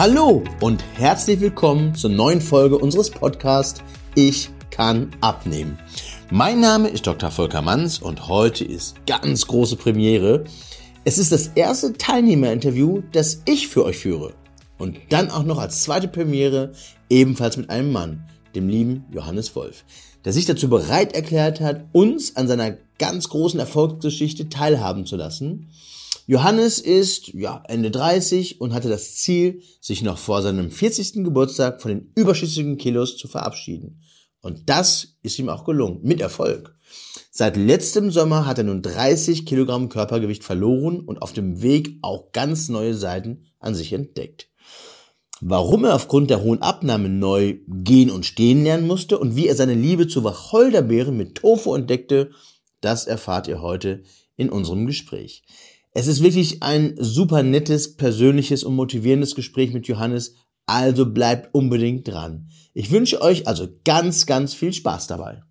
Hallo und herzlich willkommen zur neuen Folge unseres Podcasts Ich kann abnehmen. Mein Name ist Dr. Volker Manns und heute ist ganz große Premiere. Es ist das erste Teilnehmerinterview, das ich für euch führe. Und dann auch noch als zweite Premiere ebenfalls mit einem Mann, dem lieben Johannes Wolf, der sich dazu bereit erklärt hat, uns an seiner ganz großen Erfolgsgeschichte teilhaben zu lassen. Johannes ist ja, Ende 30 und hatte das Ziel, sich noch vor seinem 40. Geburtstag von den überschüssigen Kilos zu verabschieden. Und das ist ihm auch gelungen, mit Erfolg. Seit letztem Sommer hat er nun 30 Kilogramm Körpergewicht verloren und auf dem Weg auch ganz neue Seiten an sich entdeckt. Warum er aufgrund der hohen Abnahme neu gehen und stehen lernen musste und wie er seine Liebe zu Wacholderbeeren mit Tofu entdeckte, das erfahrt ihr heute in unserem Gespräch. Es ist wirklich ein super nettes, persönliches und motivierendes Gespräch mit Johannes, also bleibt unbedingt dran. Ich wünsche euch also ganz, ganz viel Spaß dabei.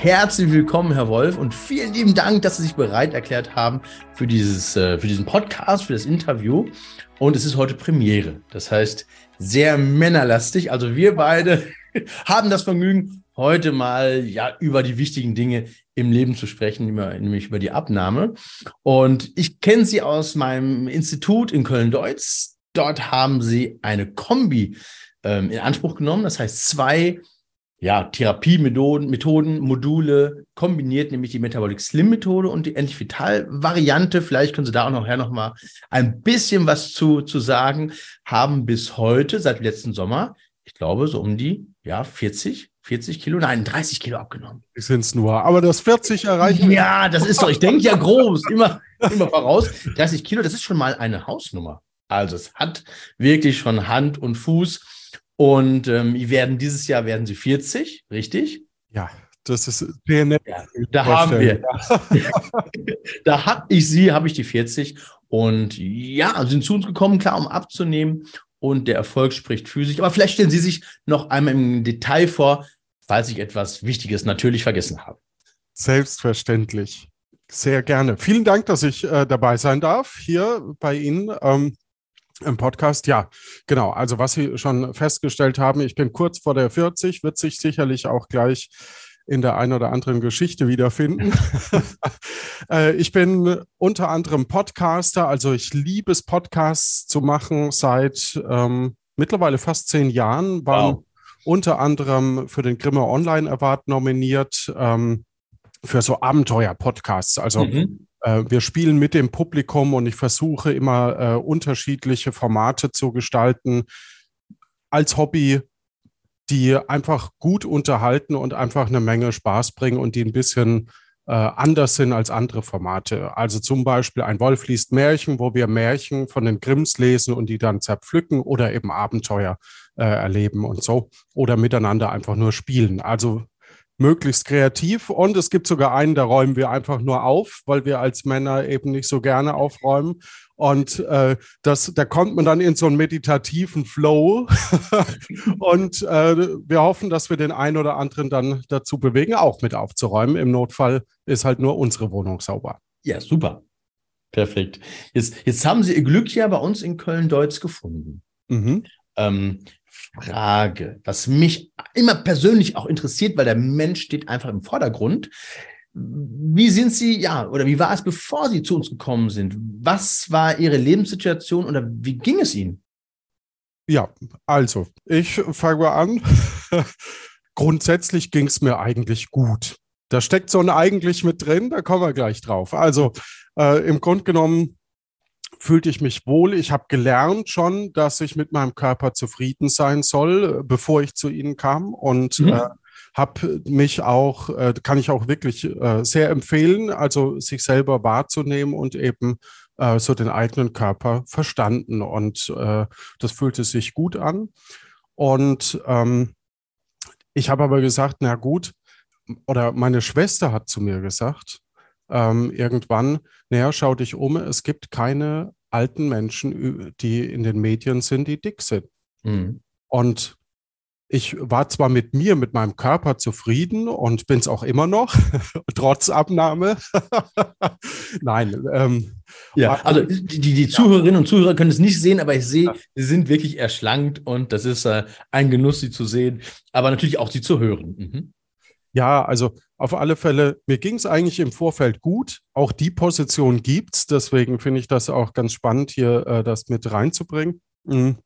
Herzlich willkommen, Herr Wolf, und vielen lieben Dank, dass Sie sich bereit erklärt haben für, dieses, äh, für diesen Podcast, für das Interview. Und es ist heute Premiere. Das heißt, sehr männerlastig. Also wir beide haben das Vergnügen, heute mal ja über die wichtigen Dinge im Leben zu sprechen, nämlich über die Abnahme. Und ich kenne Sie aus meinem Institut in Köln-Deutz. Dort haben Sie eine Kombi ähm, in Anspruch genommen. Das heißt, zwei ja, Therapiemethoden, Methoden, Module kombiniert, nämlich die Metabolic Slim Methode und die Endlich Vital Variante. Vielleicht können Sie da auch nachher noch mal ein bisschen was zu, zu sagen. Haben bis heute, seit letzten Sommer, ich glaube, so um die, ja, 40, 40 Kilo, nein, 30 Kilo abgenommen. Sind es nur, aber das 40 erreichen. Ja, das ist doch, ich denke ja groß, immer, immer voraus. 30 Kilo, das ist schon mal eine Hausnummer. Also es hat wirklich schon Hand und Fuß. Und ähm, werden dieses Jahr werden sie 40, richtig? Ja, das ist PNL. Ja, da haben wir. da habe ich sie, habe ich die 40. Und ja, sind zu uns gekommen, klar, um abzunehmen. Und der Erfolg spricht für sich. Aber vielleicht stellen Sie sich noch einmal im Detail vor, falls ich etwas Wichtiges natürlich vergessen habe. Selbstverständlich. Sehr gerne. Vielen Dank, dass ich äh, dabei sein darf hier bei Ihnen. Ähm, im Podcast, ja, genau. Also was Sie schon festgestellt haben, ich bin kurz vor der 40, wird sich sicherlich auch gleich in der einen oder anderen Geschichte wiederfinden. Äh, ich bin unter anderem Podcaster, also ich liebe es, Podcasts zu machen seit ähm, mittlerweile fast zehn Jahren. War wow. unter anderem für den Grimme Online Award nominiert ähm, für so Abenteuer-Podcasts. Also mhm. Äh, wir spielen mit dem Publikum und ich versuche immer äh, unterschiedliche Formate zu gestalten als Hobby, die einfach gut unterhalten und einfach eine Menge Spaß bringen und die ein bisschen äh, anders sind als andere Formate. Also zum Beispiel ein Wolf liest Märchen, wo wir Märchen von den Grimms lesen und die dann zerpflücken oder eben Abenteuer äh, erleben und so oder miteinander einfach nur spielen. Also möglichst kreativ. Und es gibt sogar einen, da räumen wir einfach nur auf, weil wir als Männer eben nicht so gerne aufräumen. Und äh, das, da kommt man dann in so einen meditativen Flow. und äh, wir hoffen, dass wir den einen oder anderen dann dazu bewegen, auch mit aufzuräumen. Im Notfall ist halt nur unsere Wohnung sauber. Ja, super. Perfekt. Jetzt, jetzt haben Sie Ihr Glück ja bei uns in Köln-Deutz gefunden. Mhm. Ähm, Frage, was mich immer persönlich auch interessiert, weil der Mensch steht einfach im Vordergrund. Wie sind Sie, ja, oder wie war es, bevor Sie zu uns gekommen sind? Was war Ihre Lebenssituation oder wie ging es Ihnen? Ja, also, ich fange mal an. Grundsätzlich ging es mir eigentlich gut. Da steckt so ein eigentlich mit drin, da kommen wir gleich drauf. Also, äh, im Grunde genommen fühlte ich mich wohl. Ich habe gelernt schon, dass ich mit meinem Körper zufrieden sein soll, bevor ich zu Ihnen kam und mhm. äh, habe mich auch, äh, kann ich auch wirklich äh, sehr empfehlen, also sich selber wahrzunehmen und eben äh, so den eigenen Körper verstanden und äh, das fühlte sich gut an. Und ähm, ich habe aber gesagt, na gut, oder meine Schwester hat zu mir gesagt, ähm, irgendwann, naja, schau dich um, es gibt keine alten Menschen, die in den Medien sind, die dick sind. Mhm. Und ich war zwar mit mir, mit meinem Körper zufrieden und bin es auch immer noch, trotz Abnahme. Nein. Ähm, ja, also die, die, Zuhörerinnen und Zuhörer können es nicht sehen, aber ich sehe, sie sind wirklich erschlankt und das ist äh, ein Genuss, sie zu sehen, aber natürlich auch sie zu hören. Mhm. Ja, also auf alle Fälle, mir ging es eigentlich im Vorfeld gut. Auch die Position gibt es. Deswegen finde ich das auch ganz spannend, hier äh, das mit reinzubringen. Mhm.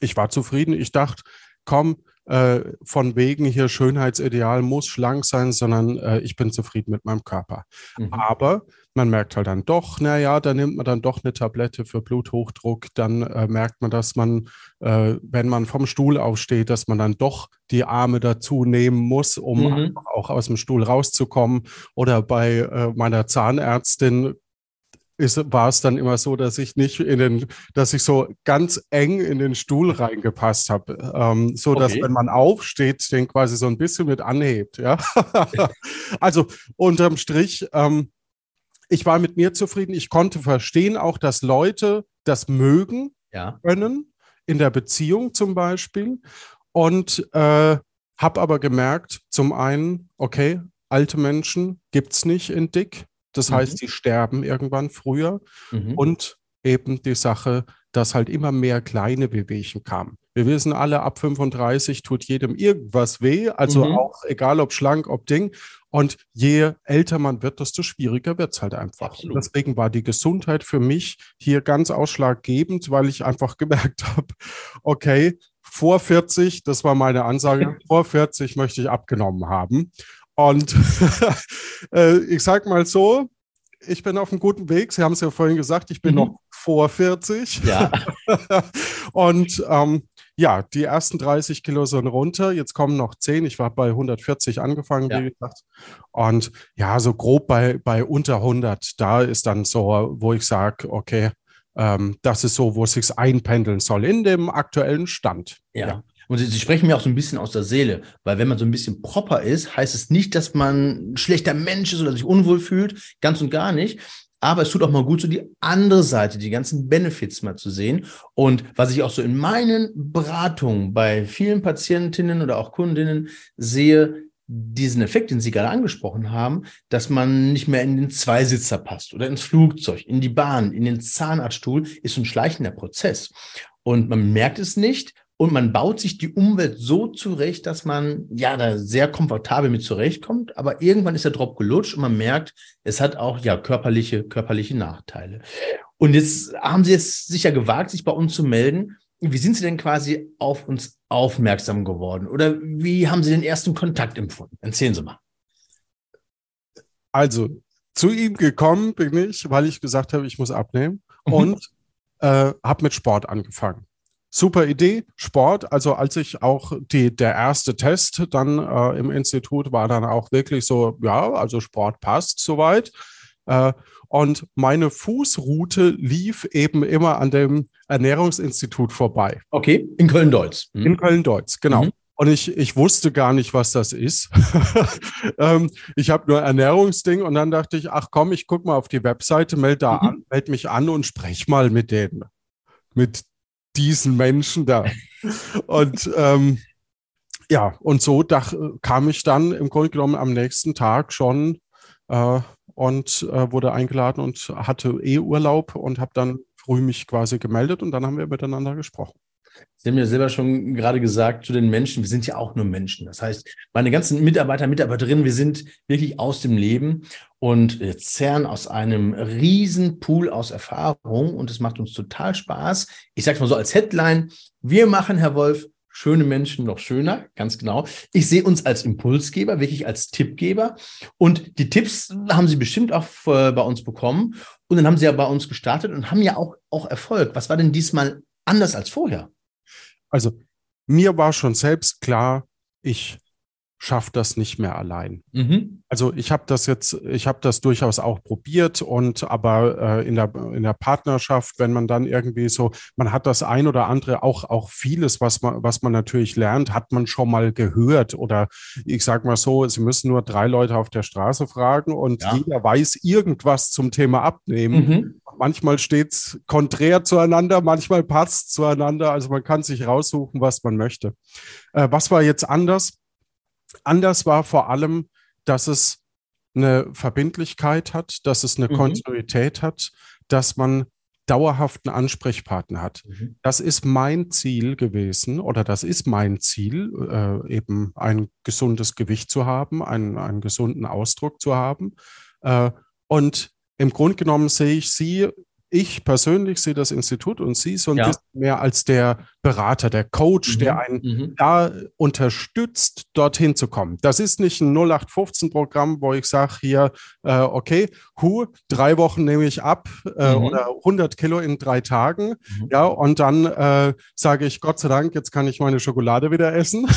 Ich war zufrieden. Ich dachte, komm, äh, von wegen hier Schönheitsideal muss schlank sein, sondern äh, ich bin zufrieden mit meinem Körper. Mhm. Aber man merkt halt dann doch, naja, da nimmt man dann doch eine Tablette für Bluthochdruck, dann äh, merkt man, dass man, äh, wenn man vom Stuhl aufsteht, dass man dann doch die Arme dazu nehmen muss, um mhm. auch aus dem Stuhl rauszukommen. Oder bei äh, meiner Zahnärztin ist, war es dann immer so, dass ich nicht in den, dass ich so ganz eng in den Stuhl reingepasst habe, ähm, so dass wenn man aufsteht, den quasi so ein bisschen mit anhebt. Ja, also unterm Strich, ähm, ich war mit mir zufrieden. Ich konnte verstehen auch, dass Leute das mögen ja. können in der Beziehung zum Beispiel und äh, habe aber gemerkt, zum einen, okay, alte Menschen gibt es nicht in dick das mhm. heißt, sie sterben irgendwann früher. Mhm. Und eben die Sache, dass halt immer mehr kleine Wehwehchen kamen. Wir wissen alle, ab 35 tut jedem irgendwas weh, also mhm. auch egal ob schlank, ob Ding. Und je älter man wird, desto schwieriger wird es halt einfach. Deswegen war die Gesundheit für mich hier ganz ausschlaggebend, weil ich einfach gemerkt habe, okay, vor 40, das war meine Ansage, vor 40 möchte ich abgenommen haben. Und äh, ich sage mal so, ich bin auf einem guten Weg. Sie haben es ja vorhin gesagt, ich bin mhm. noch vor 40. Ja. und ähm, ja, die ersten 30 Kilo sind runter. Jetzt kommen noch 10. Ich war bei 140 angefangen, ja. wie gesagt. Und ja, so grob bei, bei unter 100. Da ist dann so, wo ich sage, okay, ähm, das ist so, wo es sich einpendeln soll in dem aktuellen Stand. ja. ja. Und sie, sie, sprechen mir auch so ein bisschen aus der Seele, weil wenn man so ein bisschen proper ist, heißt es nicht, dass man ein schlechter Mensch ist oder sich unwohl fühlt, ganz und gar nicht. Aber es tut auch mal gut, so die andere Seite, die ganzen Benefits mal zu sehen. Und was ich auch so in meinen Beratungen bei vielen Patientinnen oder auch Kundinnen sehe, diesen Effekt, den Sie gerade angesprochen haben, dass man nicht mehr in den Zweisitzer passt oder ins Flugzeug, in die Bahn, in den Zahnarztstuhl, ist ein schleichender Prozess. Und man merkt es nicht, und man baut sich die Umwelt so zurecht, dass man ja da sehr komfortabel mit zurechtkommt, aber irgendwann ist der Drop gelutscht und man merkt, es hat auch ja körperliche, körperliche Nachteile. Und jetzt haben Sie es sicher gewagt, sich bei uns zu melden. Wie sind Sie denn quasi auf uns aufmerksam geworden? Oder wie haben Sie den ersten Kontakt empfunden? Erzählen Sie mal. Also, zu ihm gekommen bin ich, weil ich gesagt habe, ich muss abnehmen mhm. und äh, habe mit Sport angefangen super Idee, Sport. Also als ich auch die, der erste Test dann äh, im Institut war dann auch wirklich so, ja, also Sport passt soweit. Äh, und meine Fußroute lief eben immer an dem Ernährungsinstitut vorbei. Okay, in Köln-Deutz. Mhm. In Köln-Deutz, genau. Mhm. Und ich, ich wusste gar nicht, was das ist. ähm, ich habe nur Ernährungsding und dann dachte ich, ach komm, ich gucke mal auf die Webseite, melde da mhm. an, melde mich an und sprech mal mit denen. Mit diesen Menschen da. Und ähm, ja, und so dach, kam ich dann im Grunde genommen am nächsten Tag schon äh, und äh, wurde eingeladen und hatte eh Urlaub und habe dann früh mich quasi gemeldet und dann haben wir miteinander gesprochen. Sie haben ja selber schon gerade gesagt zu den Menschen, wir sind ja auch nur Menschen. Das heißt, meine ganzen Mitarbeiter, Mitarbeiterinnen, wir sind wirklich aus dem Leben und zerren aus einem riesen Pool aus Erfahrung und es macht uns total Spaß. Ich sage mal so als Headline, wir machen, Herr Wolf, schöne Menschen noch schöner, ganz genau. Ich sehe uns als Impulsgeber, wirklich als Tippgeber. Und die Tipps haben Sie bestimmt auch äh, bei uns bekommen. Und dann haben Sie ja bei uns gestartet und haben ja auch, auch Erfolg. Was war denn diesmal anders als vorher? Also mir war schon selbst klar, ich schaffe das nicht mehr allein. Mhm. Also ich habe das jetzt, ich habe das durchaus auch probiert und aber äh, in, der, in der Partnerschaft, wenn man dann irgendwie so, man hat das ein oder andere, auch, auch vieles, was man, was man natürlich lernt, hat man schon mal gehört. Oder ich sage mal so, Sie müssen nur drei Leute auf der Straße fragen und ja. jeder weiß irgendwas zum Thema Abnehmen. Mhm manchmal steht es konträr zueinander, manchmal passt zueinander. Also man kann sich raussuchen, was man möchte. Äh, was war jetzt anders? Anders war vor allem, dass es eine Verbindlichkeit hat, dass es eine mhm. Kontinuität hat, dass man dauerhaften Ansprechpartner hat. Mhm. Das ist mein Ziel gewesen oder das ist mein Ziel, äh, eben ein gesundes Gewicht zu haben, einen, einen gesunden Ausdruck zu haben. Äh, und im Grunde genommen sehe ich Sie ich persönlich sehe das Institut und Sie so ein ja. bisschen mehr als der Berater, der Coach, mhm. der einen mhm. da unterstützt, dorthin zu kommen. Das ist nicht ein 0815-Programm, wo ich sage hier, äh, okay, hu, drei Wochen nehme ich ab äh, mhm. oder 100 Kilo in drei Tagen. Mhm. Ja, und dann äh, sage ich, Gott sei Dank, jetzt kann ich meine Schokolade wieder essen.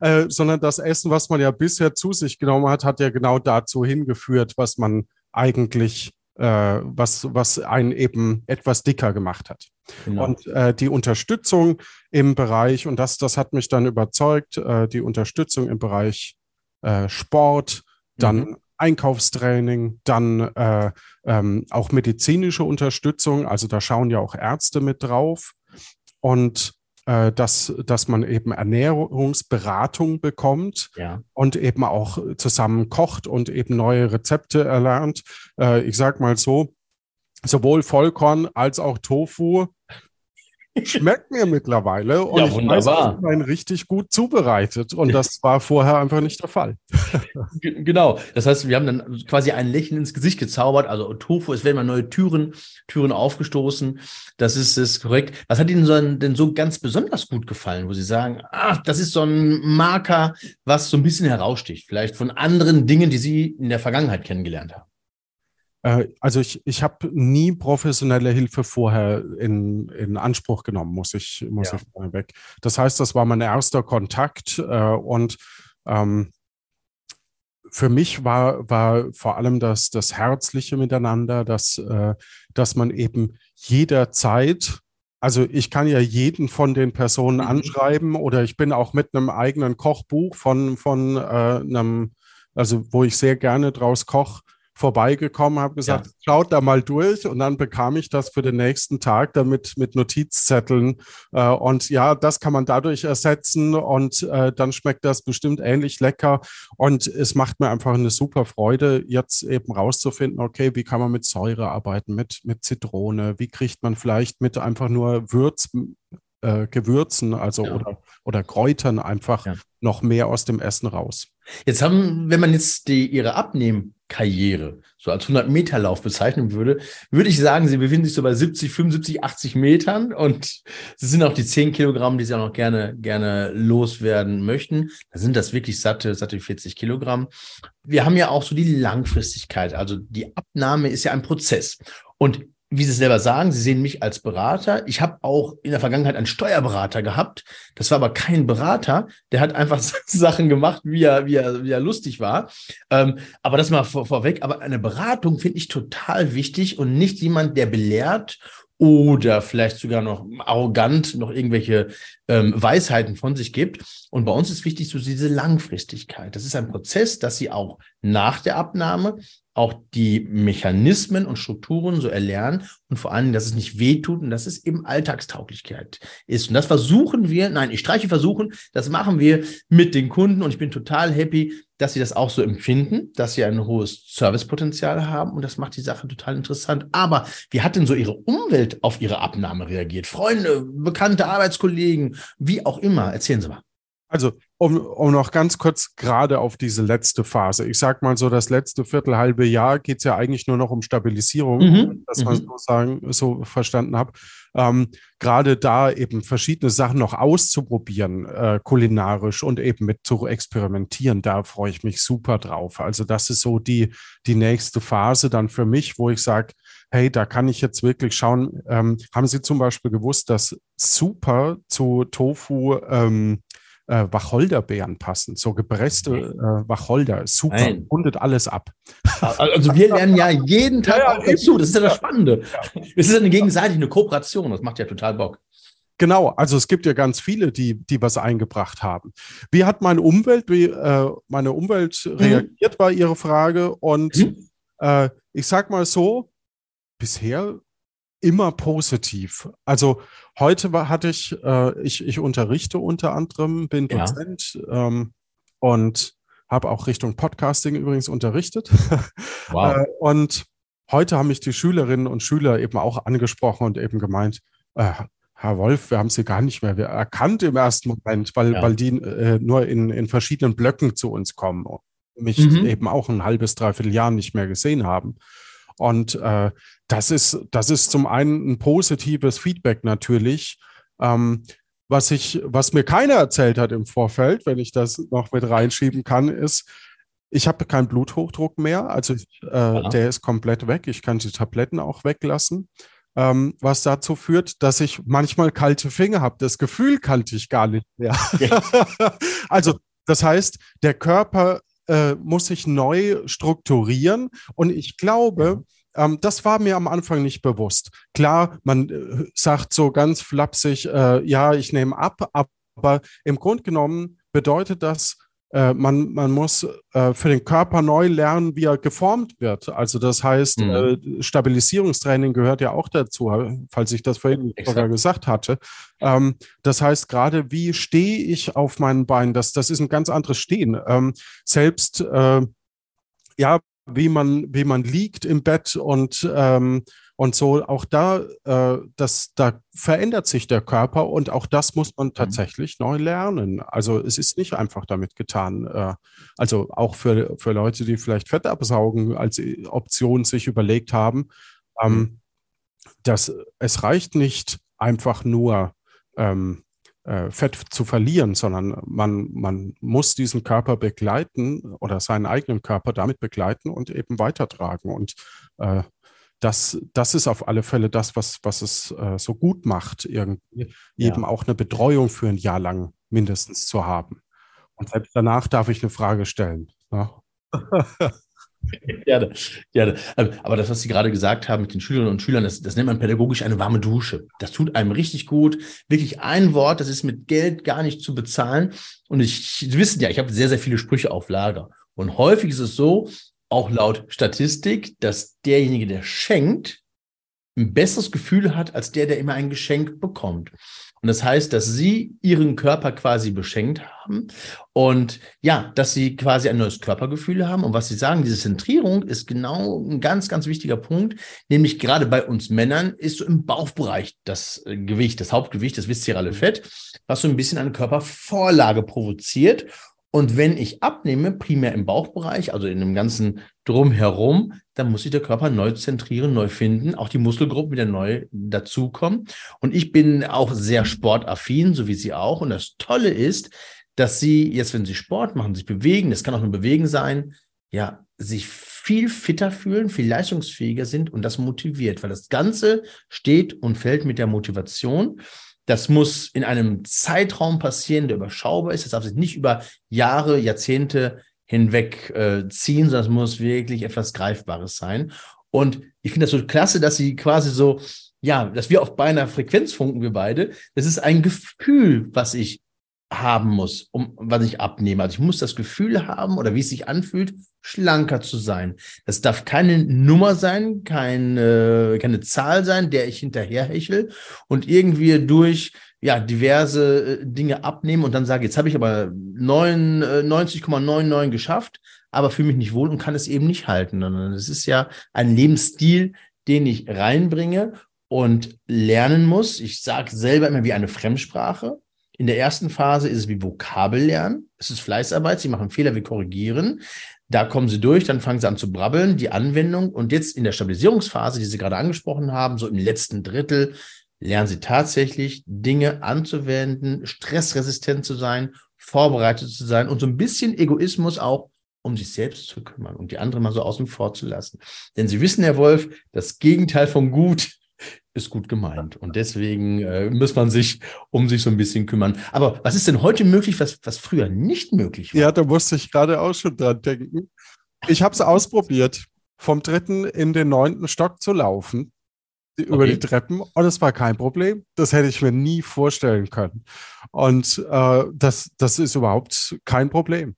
Äh, sondern das Essen, was man ja bisher zu sich genommen hat, hat ja genau dazu hingeführt, was man eigentlich was, was einen eben etwas dicker gemacht hat. Genau. Und äh, die Unterstützung im Bereich, und das, das hat mich dann überzeugt, äh, die Unterstützung im Bereich äh, Sport, dann mhm. Einkaufstraining, dann äh, ähm, auch medizinische Unterstützung, also da schauen ja auch Ärzte mit drauf. Und äh, dass, dass man eben Ernährungsberatung bekommt ja. und eben auch zusammen kocht und eben neue Rezepte erlernt. Äh, ich sage mal so, sowohl Vollkorn als auch Tofu Schmeckt mir mittlerweile und ja, ich weiß, richtig gut zubereitet und das war vorher einfach nicht der Fall. genau, das heißt, wir haben dann quasi ein Lächeln ins Gesicht gezaubert, also Tofu, es werden mal neue Türen, Türen aufgestoßen, das ist, ist korrekt. Was hat Ihnen so, denn so ganz besonders gut gefallen, wo Sie sagen, ach, das ist so ein Marker, was so ein bisschen heraussticht, vielleicht von anderen Dingen, die Sie in der Vergangenheit kennengelernt haben? Äh, also ich, ich habe nie professionelle Hilfe vorher in, in Anspruch genommen, muss ich, muss ja. ich weg. Das heißt, das war mein erster Kontakt äh, und ähm, für mich war, war vor allem das, das Herzliche miteinander, dass, äh, dass man eben jederzeit, also ich kann ja jeden von den Personen mhm. anschreiben oder ich bin auch mit einem eigenen Kochbuch von, von äh, einem, also wo ich sehr gerne draus koche, vorbeigekommen, habe gesagt, ja. schaut da mal durch und dann bekam ich das für den nächsten Tag damit mit Notizzetteln äh, und ja, das kann man dadurch ersetzen und äh, dann schmeckt das bestimmt ähnlich lecker und es macht mir einfach eine super Freude, jetzt eben rauszufinden, okay, wie kann man mit Säure arbeiten, mit, mit Zitrone, wie kriegt man vielleicht mit einfach nur Würz, äh, Gewürzen, also ja. oder, oder Kräutern einfach ja. noch mehr aus dem Essen raus. Jetzt haben, wenn man jetzt die, ihre Abnehmkarriere so als 100 Meter Lauf bezeichnen würde, würde ich sagen, sie befinden sich so bei 70, 75, 80 Metern und sie sind auch die 10 Kilogramm, die sie auch noch gerne, gerne loswerden möchten. Da sind das wirklich satte, satte 40 Kilogramm. Wir haben ja auch so die Langfristigkeit. Also die Abnahme ist ja ein Prozess. Und wie Sie selber sagen, Sie sehen mich als Berater. Ich habe auch in der Vergangenheit einen Steuerberater gehabt. Das war aber kein Berater. Der hat einfach Sachen gemacht, wie er, wie er, wie er lustig war. Ähm, aber das mal vor, vorweg. Aber eine Beratung finde ich total wichtig und nicht jemand, der belehrt oder vielleicht sogar noch arrogant noch irgendwelche ähm, Weisheiten von sich gibt. Und bei uns ist wichtig so diese Langfristigkeit. Das ist ein Prozess, dass Sie auch nach der Abnahme auch die Mechanismen und Strukturen so erlernen und vor allem, dass es nicht wehtut und dass es eben Alltagstauglichkeit ist. Und das versuchen wir, nein, ich streiche versuchen, das machen wir mit den Kunden und ich bin total happy, dass sie das auch so empfinden, dass sie ein hohes Servicepotenzial haben und das macht die Sache total interessant. Aber wie hat denn so ihre Umwelt auf ihre Abnahme reagiert? Freunde, bekannte Arbeitskollegen, wie auch immer. Erzählen Sie mal. Also, um, um noch ganz kurz gerade auf diese letzte Phase. Ich sag mal so, das letzte Viertel, halbe Jahr geht es ja eigentlich nur noch um Stabilisierung, mhm. dass man mhm. so sagen, so verstanden habe. Ähm, gerade da eben verschiedene Sachen noch auszuprobieren, äh, kulinarisch und eben mit zu experimentieren, da freue ich mich super drauf. Also, das ist so die, die nächste Phase dann für mich, wo ich sage, hey, da kann ich jetzt wirklich schauen. Ähm, haben Sie zum Beispiel gewusst, dass super zu Tofu ähm, äh, Wacholderbeeren passen, so gepresste äh, Wacholder. Super, Nein. rundet alles ab. Also wir lernen ja jeden Tag ja, ja, dazu. Das ist ja das Spannende. Ja. Es ist eine gegenseitige eine Kooperation. Das macht ja total Bock. Genau, also es gibt ja ganz viele, die, die was eingebracht haben. Wie hat meine Umwelt, wie, äh, meine Umwelt mhm. reagiert, war Ihre Frage. Und mhm. äh, ich sag mal so, bisher immer positiv. Also heute war, hatte ich, äh, ich, ich unterrichte unter anderem, bin Ja. Dozent ähm, und habe auch Richtung Podcasting übrigens unterrichtet. Wow. Äh, und heute haben mich die Schülerinnen und Schüler eben auch angesprochen und eben gemeint, äh, Herr Wolf, wir haben Sie gar nicht mehr erkannt im ersten Moment, weil, Ja. weil die äh, nur in, in verschiedenen Blöcken zu uns kommen und mich Mhm. eben auch ein halbes, dreiviertel Jahr nicht mehr gesehen haben. Und äh, das ist, das ist zum einen ein positives Feedback natürlich. Ähm, was ich, was mir keiner erzählt hat im Vorfeld, wenn ich das noch mit reinschieben kann, ist, ich habe keinen Bluthochdruck mehr. Also äh, der ist komplett weg. Ich kann die Tabletten auch weglassen. Ähm, was dazu führt, dass ich manchmal kalte Finger habe. Das Gefühl kannte ich gar nicht mehr. also das heißt, der Körper äh, muss sich neu strukturieren und ich glaube, ähm, das war mir am Anfang nicht bewusst. Klar, man äh, sagt so ganz flapsig, äh, ja, ich nehme ab, aber im Grunde genommen bedeutet das, man, man muss äh, für den Körper neu lernen, wie er geformt wird. Also das heißt, Mhm. äh, Stabilisierungstraining gehört ja auch dazu, falls ich das vorhin sogar gesagt hatte. Ähm, das heißt, gerade wie stehe ich auf meinen Beinen, das, das ist ein ganz anderes Stehen. Ähm, selbst, äh, ja, wie man, wie man liegt im Bett und, ähm, und so, auch da, äh, das, da verändert sich der Körper und auch das muss man tatsächlich neu lernen. Also es ist nicht einfach damit getan. Äh, also auch für, für Leute, die vielleicht Fett absaugen als Option sich überlegt haben, ähm, dass es reicht nicht einfach nur ähm, äh, Fett zu verlieren, sondern man, man muss diesen Körper begleiten oder seinen eigenen Körper damit begleiten und eben weitertragen. Und äh, das, das ist auf alle Fälle das, was, was es äh, so gut macht, irgendwie Ja. eben auch eine Betreuung für ein Jahr lang mindestens zu haben. Und selbst danach darf ich eine Frage stellen. ne? Ja. Gerne, gerne. Ähm, Aber das, was Sie gerade gesagt haben mit den Schülerinnen und Schülern, das, das nennt man pädagogisch eine warme Dusche. Das tut einem richtig gut. Wirklich ein Wort, das ist mit Geld gar nicht zu bezahlen. Und ich, Sie wissen ja, ich habe sehr, sehr viele Sprüche auf Lager. Und häufig ist es so, auch laut Statistik, dass derjenige, der schenkt, ein besseres Gefühl hat als der, der immer ein Geschenk bekommt. Und das heißt, dass sie ihren Körper quasi beschenkt haben und ja, dass sie quasi ein neues Körpergefühl haben. Und was sie sagen, diese Zentrierung ist genau ein ganz, ganz wichtiger Punkt. Nämlich gerade bei uns Männern ist so im Bauchbereich das äh, Gewicht, das Hauptgewicht, das viszerale Fett, was so ein bisschen eine Körpervorlage provoziert. Und wenn ich abnehme, primär im Bauchbereich, also in dem ganzen Drumherum, dann muss sich der Körper neu zentrieren, neu finden, auch die Muskelgruppen wieder neu dazukommen. Und ich bin auch sehr sportaffin, so wie Sie auch. Und das Tolle ist, dass Sie jetzt, wenn Sie Sport machen, sich bewegen, das kann auch nur Bewegen sein, ja, sich viel fitter fühlen, viel leistungsfähiger sind und das motiviert, weil das Ganze steht und fällt mit der Motivation. Das muss in einem Zeitraum passieren, der überschaubar ist. Das darf sich nicht über Jahre, Jahrzehnte hinweg äh, ziehen, sondern es muss wirklich etwas Greifbares sein. Und ich finde das so klasse, dass sie quasi so, ja, dass wir auf beinahe Frequenz funken, wir beide. Das ist ein Gefühl, was ich haben muss, um was ich abnehme. Also ich muss das Gefühl haben oder wie es sich anfühlt, schlanker zu sein. Das darf keine Nummer sein, keine, keine Zahl sein, der ich hinterherhechel und irgendwie durch ja diverse äh, Dinge abnehmen und dann sage, jetzt habe ich aber 99,99 geschafft, aber fühle mich nicht wohl und kann es eben nicht halten. Es ist ja ein Lebensstil, den ich reinbringe und lernen muss. Ich sage selber immer wie eine Fremdsprache. In der ersten Phase ist es wie Vokabellernen. Es ist Fleißarbeit. Sie machen Fehler, wir korrigieren. Da kommen sie durch, dann fangen sie an zu brabbeln, die Anwendung. Und jetzt in der Stabilisierungsphase, die Sie gerade angesprochen haben, so im letzten Drittel, lernen sie tatsächlich Dinge anzuwenden, stressresistent zu sein, vorbereitet zu sein und so ein bisschen Egoismus auch um sich selbst zu kümmern und die anderen mal so außen vor zu lassen. Denn Sie wissen, Herr Wolf, das Gegenteil von gut ist gut gemeint. Und deswegen äh, muss man sich um sich so ein bisschen kümmern. Aber was ist denn heute möglich, was, was früher nicht möglich war? Ja, da musste ich gerade auch schon dran denken. Ich habe es ausprobiert, vom dritten in den neunten Stock zu laufen, die- über Okay. die Treppen. Und es war kein Problem. Das hätte ich mir nie vorstellen können. Und äh, das, das ist überhaupt kein Problem.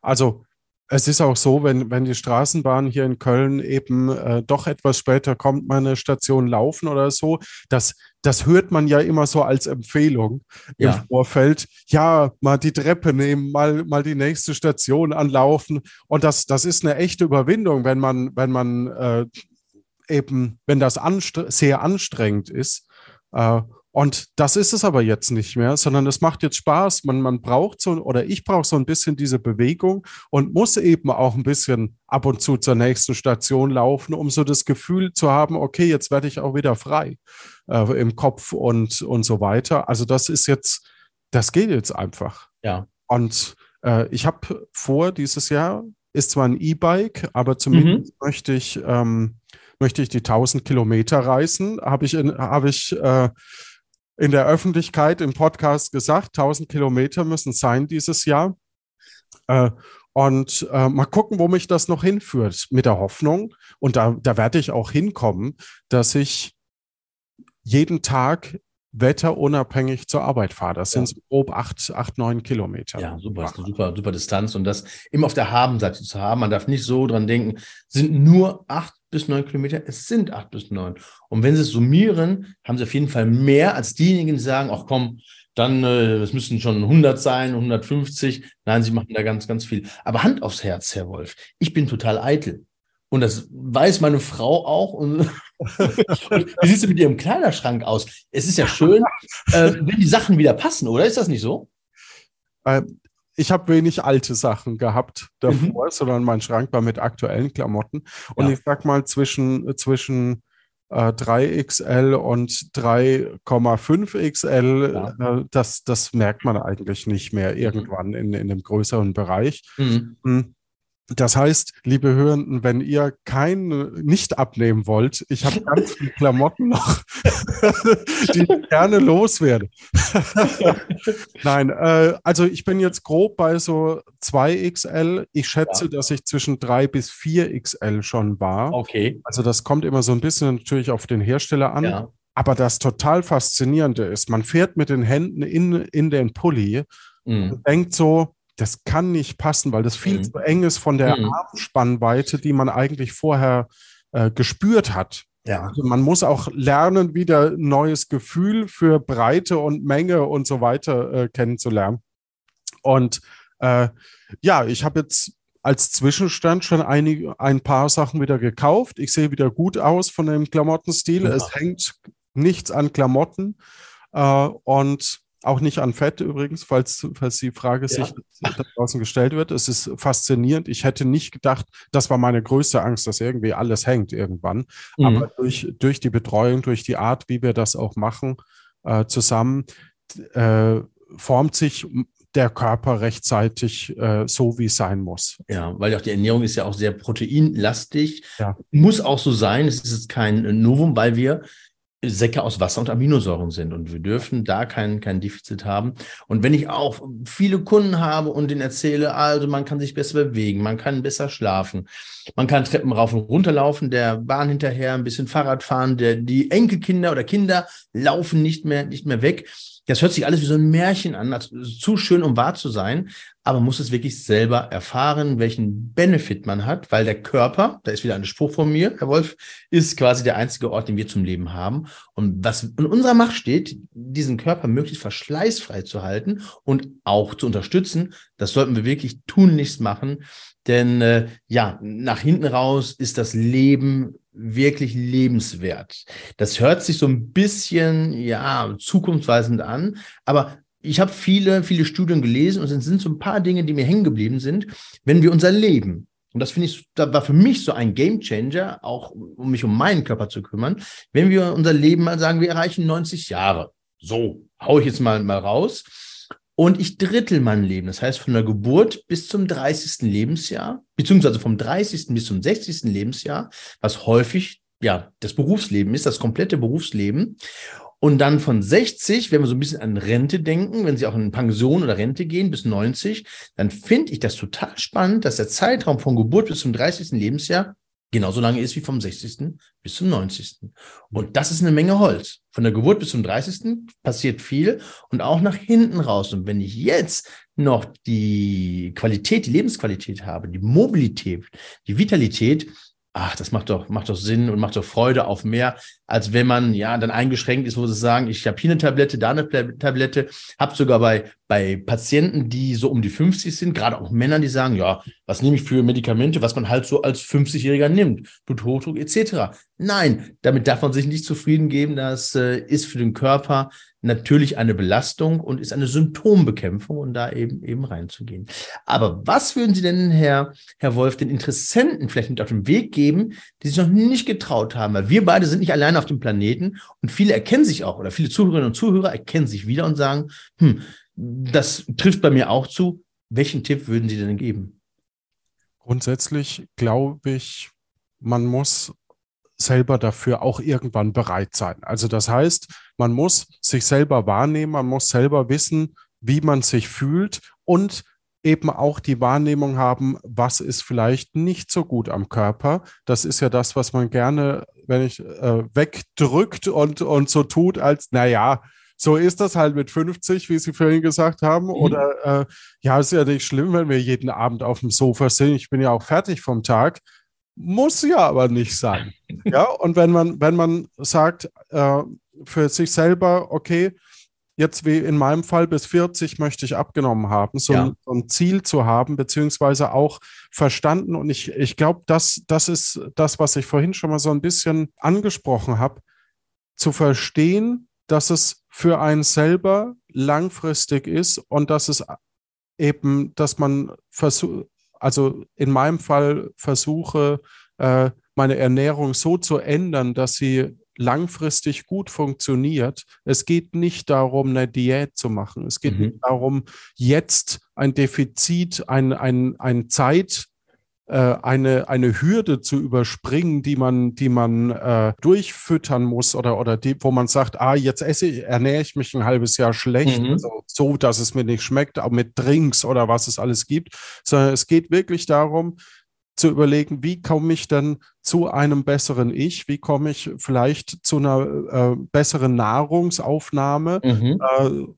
Also Es ist auch so, wenn, wenn die Straßenbahn hier in Köln eben äh, doch etwas später kommt, meine Station laufen oder so, das, das hört man ja immer so als Empfehlung ja. im Vorfeld. Ja, mal die Treppe nehmen, mal, mal die nächste Station anlaufen. Und das, das ist eine echte Überwindung, wenn man, wenn man äh, eben, wenn das anstre sehr anstrengend ist. Äh, und das ist es aber jetzt nicht mehr, sondern es macht jetzt Spaß. Man, man braucht so, oder ich brauche so ein bisschen diese Bewegung und muss eben auch ein bisschen ab und zu zur nächsten Station laufen, um so das Gefühl zu haben, okay, jetzt werde ich auch wieder frei äh, im Kopf und, und so weiter. Also das ist jetzt, das geht jetzt einfach. Ja. Und äh, ich habe vor, dieses Jahr ist zwar ein E-Bike, aber zumindest mhm. möchte ich, ähm, möchte ich die 1000 Kilometer reisen. Habe ich, in, hab ich äh, in der Öffentlichkeit im Podcast gesagt, 1000 Kilometer müssen sein dieses Jahr. Äh, und äh, mal gucken, wo mich das noch hinführt, mit der Hoffnung. Und da, da werde ich auch hinkommen, dass ich jeden Tag wetterunabhängig zur Arbeit fahre. Das ja. sind so grob acht, acht, neun Kilometer. Ja, super, das ist eine super, super Distanz. Und das immer auf der Habenseite zu haben, man darf nicht so dran denken, sind nur acht bis neun Kilometer, es sind acht bis neun. Und wenn sie es summieren, haben sie auf jeden Fall mehr als diejenigen, die sagen, ach komm, dann, äh, es müssen schon 100 sein, 150. Nein, sie machen da ganz, ganz viel. Aber Hand aufs Herz, Herr Wolf. Ich bin total eitel. Und das weiß meine Frau auch. Und wie sieht es mit ihrem Kleiderschrank aus? Es ist ja schön, äh, wenn die Sachen wieder passen, oder? Ist das nicht so? Ich habe wenig alte Sachen gehabt davor, mhm. sondern mein Schrank war mit aktuellen Klamotten. Und ja. ich sag mal, zwischen, zwischen äh, 3XL und 3,5XL, ja. äh, das, das merkt man eigentlich nicht mehr mhm. irgendwann in, in einem größeren Bereich. Mhm. Das heißt, liebe Hörenden, wenn ihr kein nicht abnehmen wollt, ich habe ganz viele Klamotten noch, die ich gerne loswerde. Nein, äh, also ich bin jetzt grob bei so 2XL. Ich schätze, ja. dass ich zwischen 3 bis 4XL schon war. Okay. Also das kommt immer so ein bisschen natürlich auf den Hersteller an. Ja. Aber das total Faszinierende ist, man fährt mit den Händen in, in den Pulli mhm. und denkt so, das kann nicht passen, weil das viel mhm. zu eng ist von der mhm. Armspannweite, die man eigentlich vorher äh, gespürt hat. Ja. Also man muss auch lernen, wieder ein neues Gefühl für Breite und Menge und so weiter äh, kennenzulernen. Und äh, ja, ich habe jetzt als Zwischenstand schon einige, ein paar Sachen wieder gekauft. Ich sehe wieder gut aus von dem Klamottenstil. Ja. Es hängt nichts an Klamotten. Äh, und auch nicht an Fett übrigens, falls, falls die Frage ja. sich da draußen gestellt wird. Es ist faszinierend. Ich hätte nicht gedacht, das war meine größte Angst, dass irgendwie alles hängt irgendwann. Mhm. Aber durch, durch die Betreuung, durch die Art, wie wir das auch machen, äh, zusammen, äh, formt sich der Körper rechtzeitig äh, so, wie es sein muss. Ja, weil auch die Ernährung ist ja auch sehr proteinlastig. Ja. Muss auch so sein. Es ist kein Novum, weil wir Säcke aus Wasser und Aminosäuren sind. Und wir dürfen da kein, kein Defizit haben. Und wenn ich auch viele Kunden habe und denen erzähle, also man kann sich besser bewegen, man kann besser schlafen, man kann Treppen rauf und runter laufen, der Bahn hinterher, ein bisschen Fahrrad fahren, der, die Enkelkinder oder Kinder laufen nicht mehr, nicht mehr weg. Das hört sich alles wie so ein Märchen an, also zu schön, um wahr zu sein, aber muss es wirklich selber erfahren, welchen Benefit man hat, weil der Körper, da ist wieder ein Spruch von mir, Herr Wolf, ist quasi der einzige Ort, den wir zum Leben haben. Und was in unserer Macht steht, diesen Körper möglichst verschleißfrei zu halten und auch zu unterstützen, das sollten wir wirklich tunlichst machen. Denn äh, ja, nach hinten raus ist das Leben wirklich lebenswert. Das hört sich so ein bisschen, ja, zukunftsweisend an, aber ich habe viele, viele Studien gelesen und es sind so ein paar Dinge, die mir hängen geblieben sind. Wenn wir unser Leben, und das finde ich, da war für mich so ein Game Changer, auch um mich um meinen Körper zu kümmern, wenn wir unser Leben mal sagen, wir erreichen 90 Jahre. So, hau ich jetzt mal, mal raus. Und ich drittel mein Leben. Das heißt, von der Geburt bis zum 30. Lebensjahr, beziehungsweise vom 30. bis zum 60. Lebensjahr, was häufig ja das Berufsleben ist, das komplette Berufsleben. Und dann von 60, wenn wir so ein bisschen an Rente denken, wenn Sie auch in Pension oder Rente gehen bis 90, dann finde ich das total spannend, dass der Zeitraum von Geburt bis zum 30. Lebensjahr genauso lange ist wie vom 60. bis zum 90. Und das ist eine Menge Holz. Von der Geburt bis zum 30. passiert viel und auch nach hinten raus. Und wenn ich jetzt noch die Qualität, die Lebensqualität habe, die Mobilität, die Vitalität, ach, das macht doch, macht doch Sinn und macht doch Freude auf mehr, als wenn man ja dann eingeschränkt ist, wo sie sagen, ich habe hier eine Tablette, da eine Tablette, habe sogar bei, bei Patienten, die so um die 50 sind, gerade auch Männer, die sagen, ja, was nehme ich für Medikamente, was man halt so als 50-Jähriger nimmt, Bluthochdruck etc. Nein, damit darf man sich nicht zufrieden geben, das äh, ist für den Körper natürlich eine Belastung und ist eine Symptombekämpfung und da eben eben reinzugehen. Aber was würden Sie denn, Herr, Herr Wolf, den Interessenten vielleicht mit auf den Weg geben, die sich noch nicht getraut haben? Weil wir beide sind nicht alleine auf dem Planeten und viele erkennen sich auch oder viele Zuhörerinnen und Zuhörer erkennen sich wieder und sagen, hm, das trifft bei mir auch zu. Welchen Tipp würden Sie denn geben? Grundsätzlich glaube ich, man muss selber dafür auch irgendwann bereit sein. Also das heißt, man muss sich selber wahrnehmen, man muss selber wissen, wie man sich fühlt und eben auch die Wahrnehmung haben, was ist vielleicht nicht so gut am Körper. Das ist ja das, was man gerne, wenn ich äh, wegdrückt und, und so tut, als, naja, so ist das halt mit 50, wie Sie vorhin gesagt haben. Mhm. Oder äh, ja, ist ja nicht schlimm, wenn wir jeden Abend auf dem Sofa sind. Ich bin ja auch fertig vom Tag. Muss ja aber nicht sein. ja, und wenn man, wenn man sagt, äh, für sich selber, okay, jetzt wie in meinem Fall bis 40 möchte ich abgenommen haben, so, ja. ein, so ein, Ziel zu haben, beziehungsweise auch verstanden. Und ich, ich glaube, das, das ist das, was ich vorhin schon mal so ein bisschen angesprochen habe, zu verstehen, dass es für einen selber langfristig ist und dass es eben, dass man versucht, also in meinem Fall versuche, äh, meine Ernährung so zu ändern, dass sie langfristig gut funktioniert. Es geht nicht darum, eine Diät zu machen. Es geht mhm. nicht darum, jetzt ein Defizit, ein, ein, ein Zeit, äh, eine, eine Hürde zu überspringen, die man, die man äh, durchfüttern muss oder, oder die, wo man sagt, ah, jetzt esse ich, ernähre ich mich ein halbes Jahr schlecht, mhm. also so, dass es mir nicht schmeckt, auch mit Drinks oder was es alles gibt, sondern es geht wirklich darum, zu überlegen, wie komme ich denn zu einem besseren Ich, wie komme ich vielleicht zu einer äh, besseren Nahrungsaufnahme. Mhm. Äh,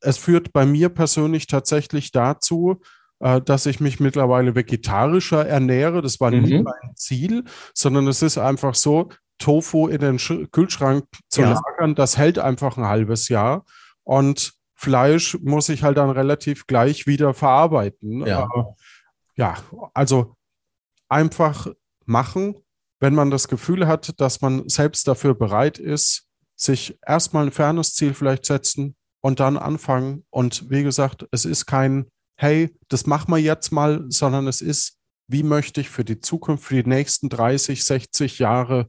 es führt bei mir persönlich tatsächlich dazu, äh, dass ich mich mittlerweile vegetarischer ernähre. Das war mhm. nie mein Ziel, sondern es ist einfach so, Tofu in den Sch Kühlschrank zu ja. lagern, das hält einfach ein halbes Jahr. Und Fleisch muss ich halt dann relativ gleich wieder verarbeiten. Ja, äh, ja also einfach machen, wenn man das Gefühl hat, dass man selbst dafür bereit ist, sich erstmal ein Fairness-Ziel vielleicht setzen und dann anfangen. Und wie gesagt, es ist kein hey, das machen wir jetzt mal, sondern es ist, wie möchte ich für die Zukunft, für die nächsten 30, 60 Jahre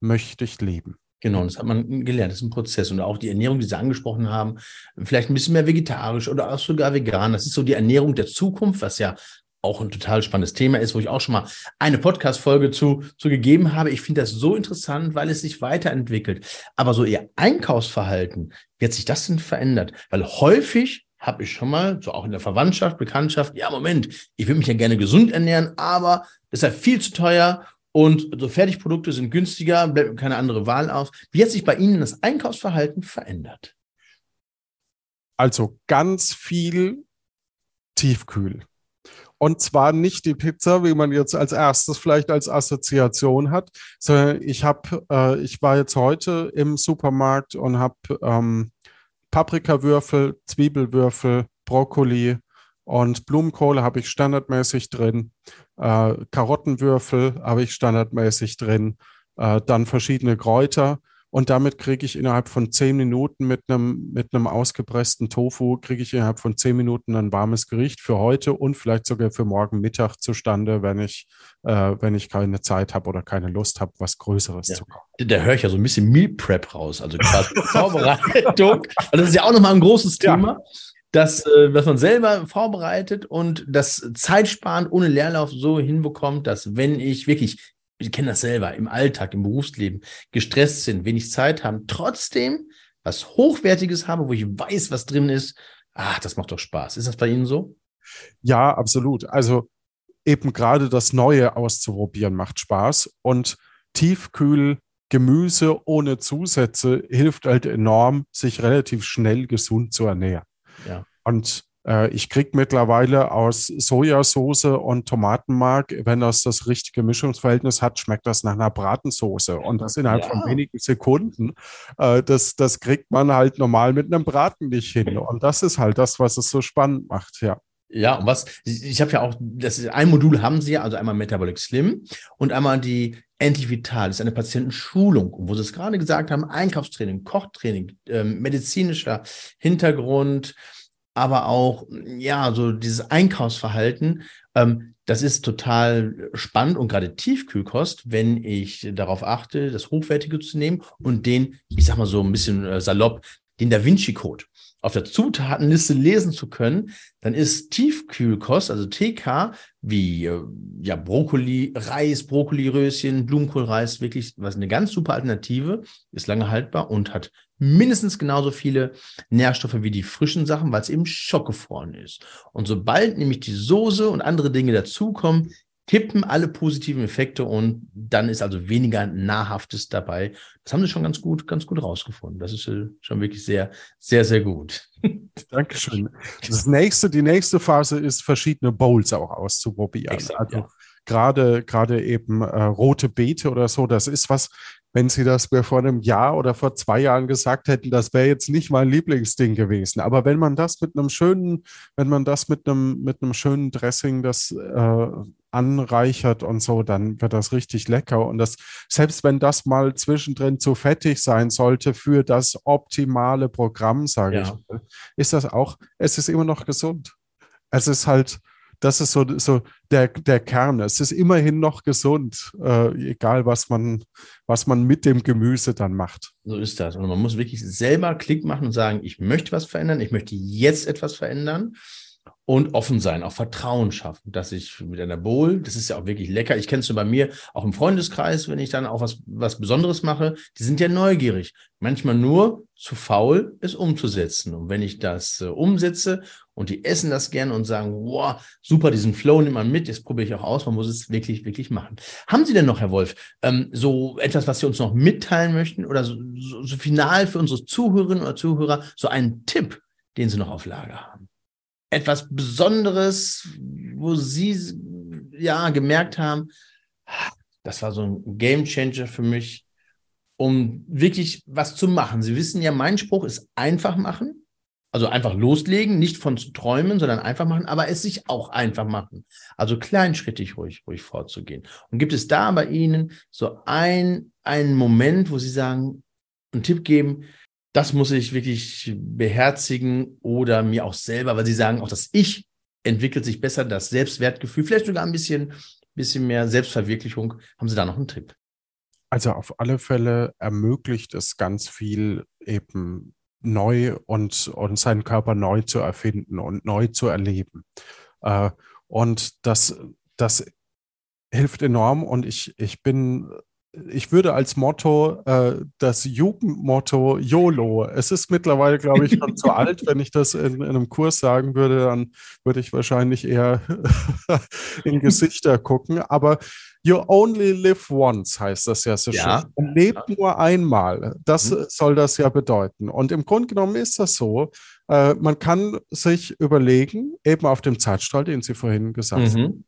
möchte ich leben. Genau, das hat man gelernt, das ist ein Prozess. Und auch die Ernährung, die Sie angesprochen haben, vielleicht ein bisschen mehr vegetarisch oder auch sogar vegan. Das ist so die Ernährung der Zukunft, was ja auch ein total spannendes Thema ist, wo ich auch schon mal eine Podcast-Folge zu, zu gegeben habe. Ich finde das so interessant, weil es sich weiterentwickelt. Aber so Ihr Einkaufsverhalten, wie hat sich das denn verändert? Weil häufig habe ich schon mal, so auch in der Verwandtschaft, Bekanntschaft, ja, Moment, ich will mich ja gerne gesund ernähren, aber das ist ja viel zu teuer und so Fertigprodukte sind günstiger, bleibt mir keine andere Wahl aus. Wie hat sich bei Ihnen das Einkaufsverhalten verändert? Also ganz viel Tiefkühl. Und zwar nicht die Pizza, wie man jetzt als erstes vielleicht als Assoziation hat, sondern ich habe, äh, ich war jetzt heute im Supermarkt und habe ähm, Paprikawürfel, Zwiebelwürfel, Brokkoli und Blumenkohle habe ich standardmäßig drin. Äh, Karottenwürfel habe ich standardmäßig drin. Äh, dann verschiedene Kräuter. Und damit kriege ich innerhalb von zehn Minuten mit einem, mit einem ausgepressten Tofu, kriege ich innerhalb von zehn Minuten ein warmes Gericht für heute und vielleicht sogar für morgen Mittag zustande, wenn ich, äh, wenn ich keine Zeit habe oder keine Lust habe, was Größeres ja. zu kochen. Da höre ich ja so ein bisschen Meal Prep raus, also quasi Vorbereitung. Und das ist ja auch nochmal ein großes Thema. Ja dass, äh, dass man selber vorbereitet und das zeitsparend ohne Leerlauf so hinbekommt, dass wenn ich wirklich wir kennen das selber, im Alltag, im Berufsleben, gestresst sind, wenig Zeit haben, trotzdem was Hochwertiges habe, wo ich weiß, was drin ist. Ach, das macht doch Spaß. Ist das bei Ihnen so? Ja, absolut. Also eben gerade das Neue auszuprobieren macht Spaß und Tiefkühl Gemüse ohne Zusätze hilft halt enorm, sich relativ schnell gesund zu ernähren. Ja. Und ich kriege mittlerweile aus Sojasauce und Tomatenmark, wenn das das richtige Mischungsverhältnis hat, schmeckt das nach einer Bratensoße. Und das innerhalb ja. von wenigen Sekunden. Äh, das, das kriegt man halt normal mit einem Braten nicht hin. Und das ist halt das, was es so spannend macht, ja. Ja, und was, ich, habe ja auch, das ist, ein Modul haben sie ja, also einmal Metabolic Slim und einmal die Endlich Vital, das ist eine Patientenschulung, wo sie es gerade gesagt haben, Einkaufstraining, Kochtraining, äh, medizinischer Hintergrund, aber auch, ja, so dieses Einkaufsverhalten, ähm, das ist total spannend und gerade Tiefkühlkost, wenn ich darauf achte, das Hochwertige zu nehmen und den, ich sag mal so ein bisschen äh, salopp, den Da Vinci Code auf der Zutatenliste lesen zu können, dann ist Tiefkühlkost, also TK, wie äh, ja Brokkoli, Reis, Brokkoliröschen, Blumenkohlreis, wirklich was eine ganz super Alternative, ist lange haltbar und hat mindestens genauso viele Nährstoffe wie die frischen Sachen, weil es eben schockgefroren ist. Und sobald nämlich die Soße und andere Dinge dazukommen, kippen alle positiven Effekte und dann ist also weniger Nahrhaftes dabei. Das haben sie schon ganz gut, ganz gut rausgefunden. Das ist äh, schon wirklich sehr, sehr, sehr gut. Dankeschön. Das nächste, die nächste Phase ist, verschiedene Bowls auch auszuprobieren. Exakt, also ja. gerade, gerade eben äh, rote Beete oder so, das ist was, wenn Sie das mir vor einem Jahr oder vor zwei Jahren gesagt hätten, das wäre jetzt nicht mein Lieblingsding gewesen. Aber wenn man das mit einem schönen, wenn man das mit einem, mit einem schönen Dressing, das äh, anreichert und so, dann wird das richtig lecker. Und das, selbst wenn das mal zwischendrin zu fettig sein sollte für das optimale Programm, sage ja. ich, ist das auch, es ist immer noch gesund. Es ist halt, das ist so, so der, der Kern. Es ist immerhin noch gesund, äh, egal was man, was man mit dem Gemüse dann macht. So ist das. Und man muss wirklich selber Klick machen und sagen, ich möchte was verändern, ich möchte jetzt etwas verändern und offen sein, auch Vertrauen schaffen, dass ich mit einer Bowl, das ist ja auch wirklich lecker. Ich kenne es so bei mir, auch im Freundeskreis, wenn ich dann auch was, was Besonderes mache, die sind ja neugierig. Manchmal nur zu faul, es umzusetzen. Und wenn ich das äh, umsetze und die essen das gerne und sagen, wow, super, diesen Flow nimmt man mit, jetzt probiere ich auch aus, man muss es wirklich, wirklich machen. Haben Sie denn noch, Herr Wolf, ähm, so etwas, was Sie uns noch mitteilen möchten oder so, so, so final für unsere Zuhörerinnen oder Zuhörer, so einen Tipp, den Sie noch auf Lager haben? etwas Besonderes, wo Sie ja gemerkt haben, das war so ein Game Changer für mich, um wirklich was zu machen. Sie wissen ja, mein Spruch ist einfach machen. Also einfach loslegen, nicht von zu träumen, sondern einfach machen, aber es sich auch einfach machen. Also kleinschrittig ruhig, ruhig vorzugehen. Und gibt es da bei Ihnen so ein, einen Moment, wo Sie sagen, einen Tipp geben, das muss ich wirklich beherzigen oder mir auch selber, weil sie sagen, auch das Ich entwickelt sich besser, das Selbstwertgefühl, vielleicht sogar ein bisschen, bisschen mehr Selbstverwirklichung. Haben Sie da noch einen Tipp? Also auf alle Fälle ermöglicht es ganz viel eben neu und, und seinen Körper neu zu erfinden und neu zu erleben. Äh, und das, das hilft enorm und ich, ich bin ich würde als Motto äh, das Jugendmotto YOLO. Es ist mittlerweile, glaube ich, schon zu alt. Wenn ich das in, in, einem Kurs sagen würde, dann würde ich wahrscheinlich eher in Gesichter gucken. Aber You only live once heißt das ja so ja. schön. Man lebt ja. nur einmal. Das mhm. soll das ja bedeuten. Und im Grunde genommen ist das so. Äh, man kann sich überlegen, eben auf dem Zeitstrahl, den Sie vorhin gesagt mhm. haben,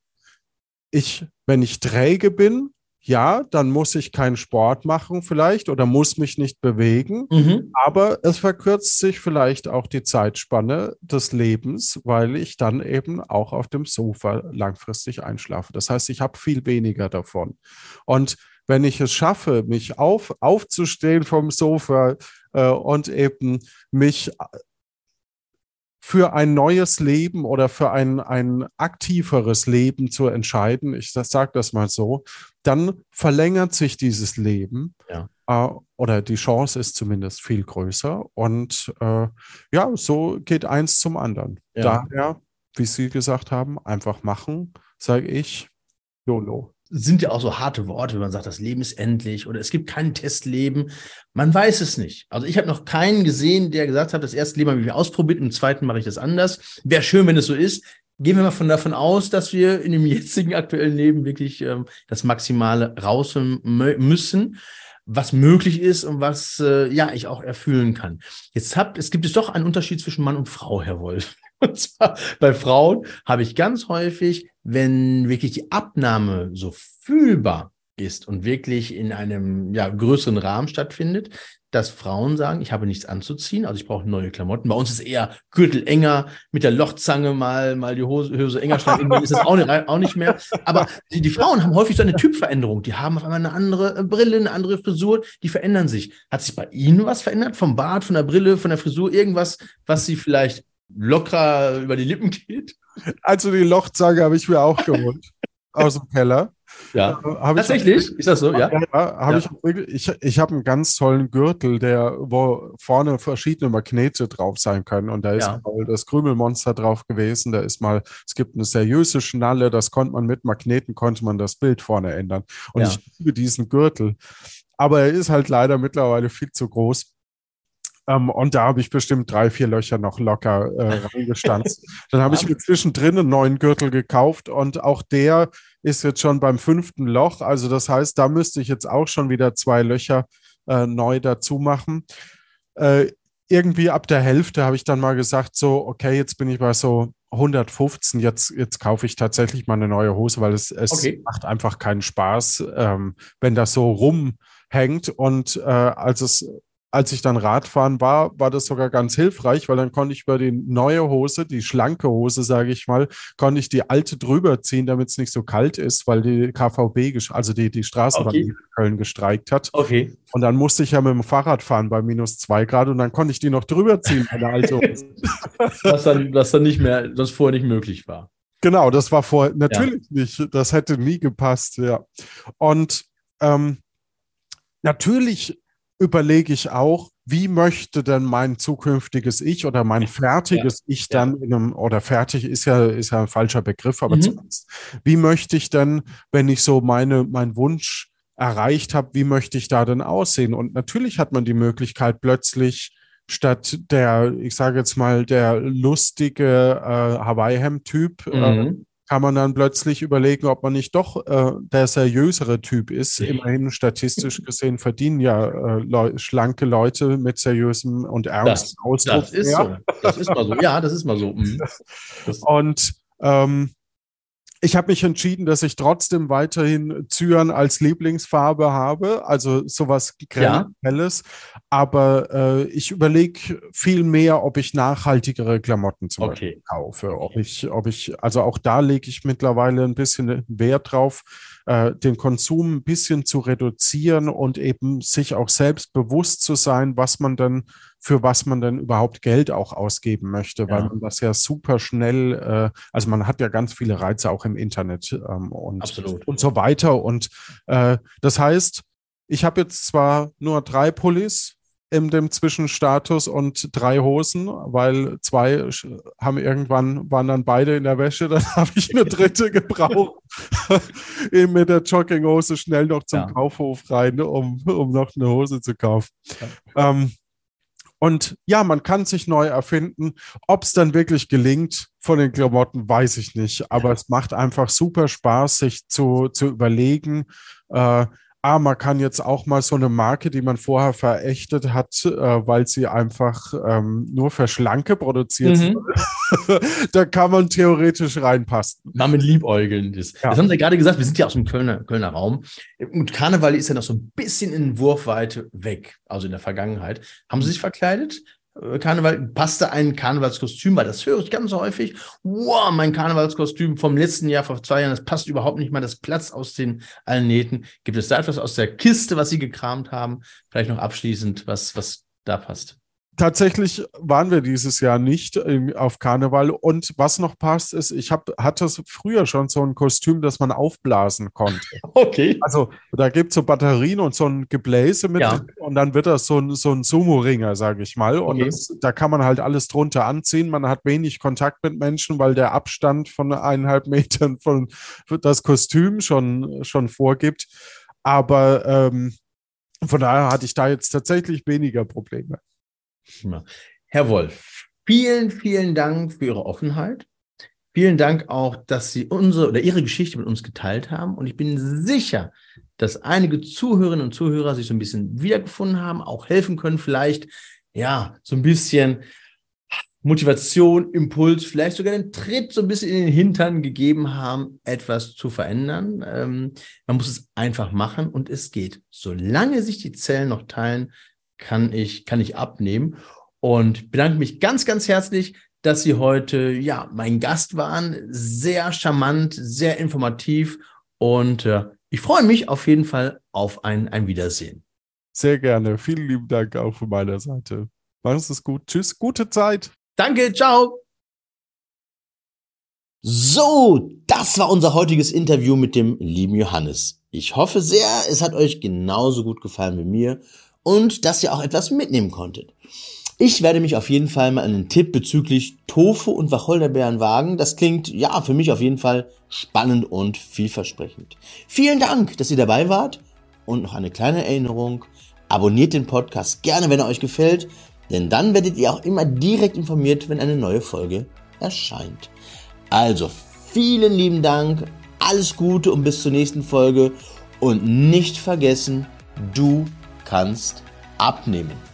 ich, wenn ich träge bin, ja, dann muss ich keinen Sport machen vielleicht oder muss mich nicht bewegen, mhm. aber es verkürzt sich vielleicht auch die Zeitspanne des Lebens, weil ich dann eben auch auf dem Sofa langfristig einschlafe. Das heißt, ich habe viel weniger davon. Und wenn ich es schaffe, mich auf, aufzustehen vom Sofa äh, und eben mich für ein neues Leben oder für ein, ein aktiveres Leben zu entscheiden, ich sage das mal so, dann verlängert sich dieses Leben ja. äh, oder die Chance ist zumindest viel größer. Und äh, ja, so geht eins zum anderen. Ja. Daher, wie Sie gesagt haben, einfach machen, sage ich, YOLO sind ja auch so harte Worte, wenn man sagt, das Leben ist endlich oder es gibt kein Testleben. Man weiß es nicht. Also ich habe noch keinen gesehen, der gesagt hat, das erste Leben habe ich ausprobiert, im zweiten mache ich das anders. Wäre schön, wenn es so ist. gehen wir mal von davon aus, dass wir in dem jetzigen aktuellen Leben wirklich ähm, das Maximale raus müssen, was möglich ist und was äh, ja ich auch erfüllen kann. Jetzt habt, es gibt es doch einen Unterschied zwischen Mann und Frau, Herr Wolf. Und zwar bei Frauen habe ich ganz häufig, wenn wirklich die Abnahme so fühlbar ist und wirklich in einem ja, größeren Rahmen stattfindet, dass Frauen sagen, ich habe nichts anzuziehen, also ich brauche neue Klamotten. Bei uns ist eher Gürtel enger, mit der Lochzange mal, mal die Hose, Hose enger schneiden. Irgendwann ist das auch nicht, auch nicht mehr. Aber die, die, Frauen haben häufig so eine Typveränderung. Die haben auf einmal eine andere äh, Brille, eine andere Frisur, die verändern sich. Hat sich bei Ihnen was verändert? Vom Bart, von der Brille, von der Frisur? Irgendwas, was Sie vielleicht locker über die Lippen geht? Also die Lochzange habe ich mir auch geholt aus dem Keller. Ja, äh, tatsächlich? Ich, ist das so? Ja. ja, ja. ich. Ich, ich habe einen ganz tollen Gürtel, der, wo vorne verschiedene Magnete drauf sein können. Und da ist ja. mal das Krümelmonster drauf gewesen. Da ist mal, es gibt eine seriöse Schnalle, das konnte man mit Magneten, konnte man das Bild vorne ändern. Und ich liebe diesen Gürtel. Aber er ist halt leider mittlerweile viel zu groß. Ähm, und da habe ich bestimmt drei, vier Löcher noch locker äh, reingestanzt. Dann habe ich mir zwischendrin einen neuen Gürtel gekauft und auch der ist jetzt schon beim fünften Loch. Also das heißt, da müsste ich jetzt auch schon wieder zwei Löcher äh, neu dazu machen. Äh, irgendwie ab der Hälfte habe ich dann mal gesagt, so, okay, jetzt bin ich bei so 115, jetzt, jetzt kaufe ich tatsächlich mal eine neue Hose, weil es, es okay. macht einfach keinen Spaß, ähm, wenn das so rumhängt. Und äh, als es als ich dann Radfahren war, war das sogar ganz hilfreich, weil dann konnte ich über die neue Hose, die schlanke Hose, sage ich mal, konnte ich die alte drüber ziehen, damit es nicht so kalt ist, weil die KVB, also die, die Straßenbahn okay. in Köln gestreikt hat. Okay. Und dann musste ich ja mit dem Fahrrad fahren bei minus zwei Grad und dann konnte ich die noch drüber ziehen, meine alte Hose. was, dann, was dann nicht mehr, das vorher nicht möglich war. Genau, das war vorher natürlich ja. nicht. Das hätte nie gepasst, ja. Und ähm, natürlich überlege ich auch, wie möchte denn mein zukünftiges Ich oder mein fertiges ja, Ich dann ja. in einem, oder fertig ist ja, ist ja ein falscher Begriff, aber mhm. zumindest, wie möchte ich denn, wenn ich so meine, mein Wunsch erreicht habe, wie möchte ich da denn aussehen? Und natürlich hat man die Möglichkeit plötzlich statt der, ich sage jetzt mal, der lustige äh, Hawaii-Hemd-Typ, äh, mhm. äh, kann man dann plötzlich überlegen, ob man nicht doch äh, der seriösere Typ ist. Immerhin statistisch gesehen verdienen ja äh, Leu schlanke Leute mit seriösem und ernsten Ausdruck. Das ist mehr. so. Das ist mal so. Ja, das ist mal so. Mhm. Und ähm, ich habe mich entschieden, dass ich trotzdem weiterhin Zyan als Lieblingsfarbe habe, also sowas Grelles. Ja. Aber äh, ich überlege viel mehr, ob ich nachhaltigere Klamotten zum okay. Beispiel kaufe. Ob ich, ob ich, also auch da lege ich mittlerweile ein bisschen Wert drauf, äh, den Konsum ein bisschen zu reduzieren und eben sich auch selbst bewusst zu sein, was man dann für was man denn überhaupt Geld auch ausgeben möchte, ja. weil man das ja super schnell, äh, also man hat ja ganz viele Reize auch im Internet ähm, und, Absolut. und so weiter. Und äh, das heißt, ich habe jetzt zwar nur drei Pullis in dem Zwischenstatus und drei Hosen, weil zwei haben irgendwann, waren dann beide in der Wäsche, dann habe ich eine dritte gebraucht. Eben mit der Jogginghose schnell noch zum ja. Kaufhof rein, um, um noch eine Hose zu kaufen. Ja. Ähm, und ja, man kann sich neu erfinden. Ob es dann wirklich gelingt von den Klamotten, weiß ich nicht. Aber es macht einfach super Spaß, sich zu, zu überlegen, äh, ah, man kann jetzt auch mal so eine Marke, die man vorher verächtet hat, äh, weil sie einfach ähm, nur für Schlanke produziert mhm. da kann man theoretisch reinpassen. Damit liebäugeln. Das, ja. das haben Sie ja gerade gesagt, wir sind ja aus dem Kölner, Kölner Raum. Und Karneval ist ja noch so ein bisschen in Wurfweite weg, also in der Vergangenheit. Haben Sie sich verkleidet? Äh, Karneval, passte ein Karnevalskostüm, weil das höre ich ganz häufig. Wow, mein Karnevalskostüm vom letzten Jahr, vor zwei Jahren, das passt überhaupt nicht mal, das Platz aus den allen Nähten. Gibt es da etwas aus der Kiste, was Sie gekramt haben? Vielleicht noch abschließend, was, was da passt? Tatsächlich waren wir dieses Jahr nicht auf Karneval. Und was noch passt, ist, ich hab, hatte früher schon so ein Kostüm, das man aufblasen konnte. Okay. Also da gibt es so Batterien und so ein Gebläse mit ja. und dann wird das so ein, so ein Sumo-Ringer, sage ich mal. Und okay. das, da kann man halt alles drunter anziehen. Man hat wenig Kontakt mit Menschen, weil der Abstand von eineinhalb Metern von das Kostüm schon, schon vorgibt. Aber ähm, von daher hatte ich da jetzt tatsächlich weniger Probleme. Herr Wolf, vielen, vielen Dank für Ihre Offenheit. Vielen Dank auch, dass Sie unsere oder Ihre Geschichte mit uns geteilt haben. Und ich bin sicher, dass einige Zuhörerinnen und Zuhörer sich so ein bisschen wiedergefunden haben, auch helfen können, vielleicht, ja, so ein bisschen Motivation, Impuls, vielleicht sogar den Tritt so ein bisschen in den Hintern gegeben haben, etwas zu verändern. Ähm, man muss es einfach machen und es geht. Solange sich die Zellen noch teilen, kann ich, kann ich abnehmen. Und bedanke mich ganz, ganz herzlich, dass Sie heute, ja, mein Gast waren. Sehr charmant, sehr informativ und äh, ich freue mich auf jeden Fall auf ein, ein Wiedersehen. Sehr gerne. Vielen lieben Dank auch von meiner Seite. Machen Sie es gut. Tschüss. Gute Zeit. Danke. Ciao. So, das war unser heutiges Interview mit dem lieben Johannes. Ich hoffe sehr, es hat euch genauso gut gefallen wie mir und dass ihr auch etwas mitnehmen konntet. Ich werde mich auf jeden Fall mal einen Tipp bezüglich Tofu und Wacholderbeeren wagen. Das klingt ja für mich auf jeden Fall spannend und vielversprechend. Vielen Dank, dass ihr dabei wart und noch eine kleine Erinnerung. Abonniert den Podcast gerne, wenn er euch gefällt, denn dann werdet ihr auch immer direkt informiert, wenn eine neue Folge erscheint. Also, vielen lieben Dank, alles Gute und bis zur nächsten Folge und nicht vergessen, du kannst abnehmen.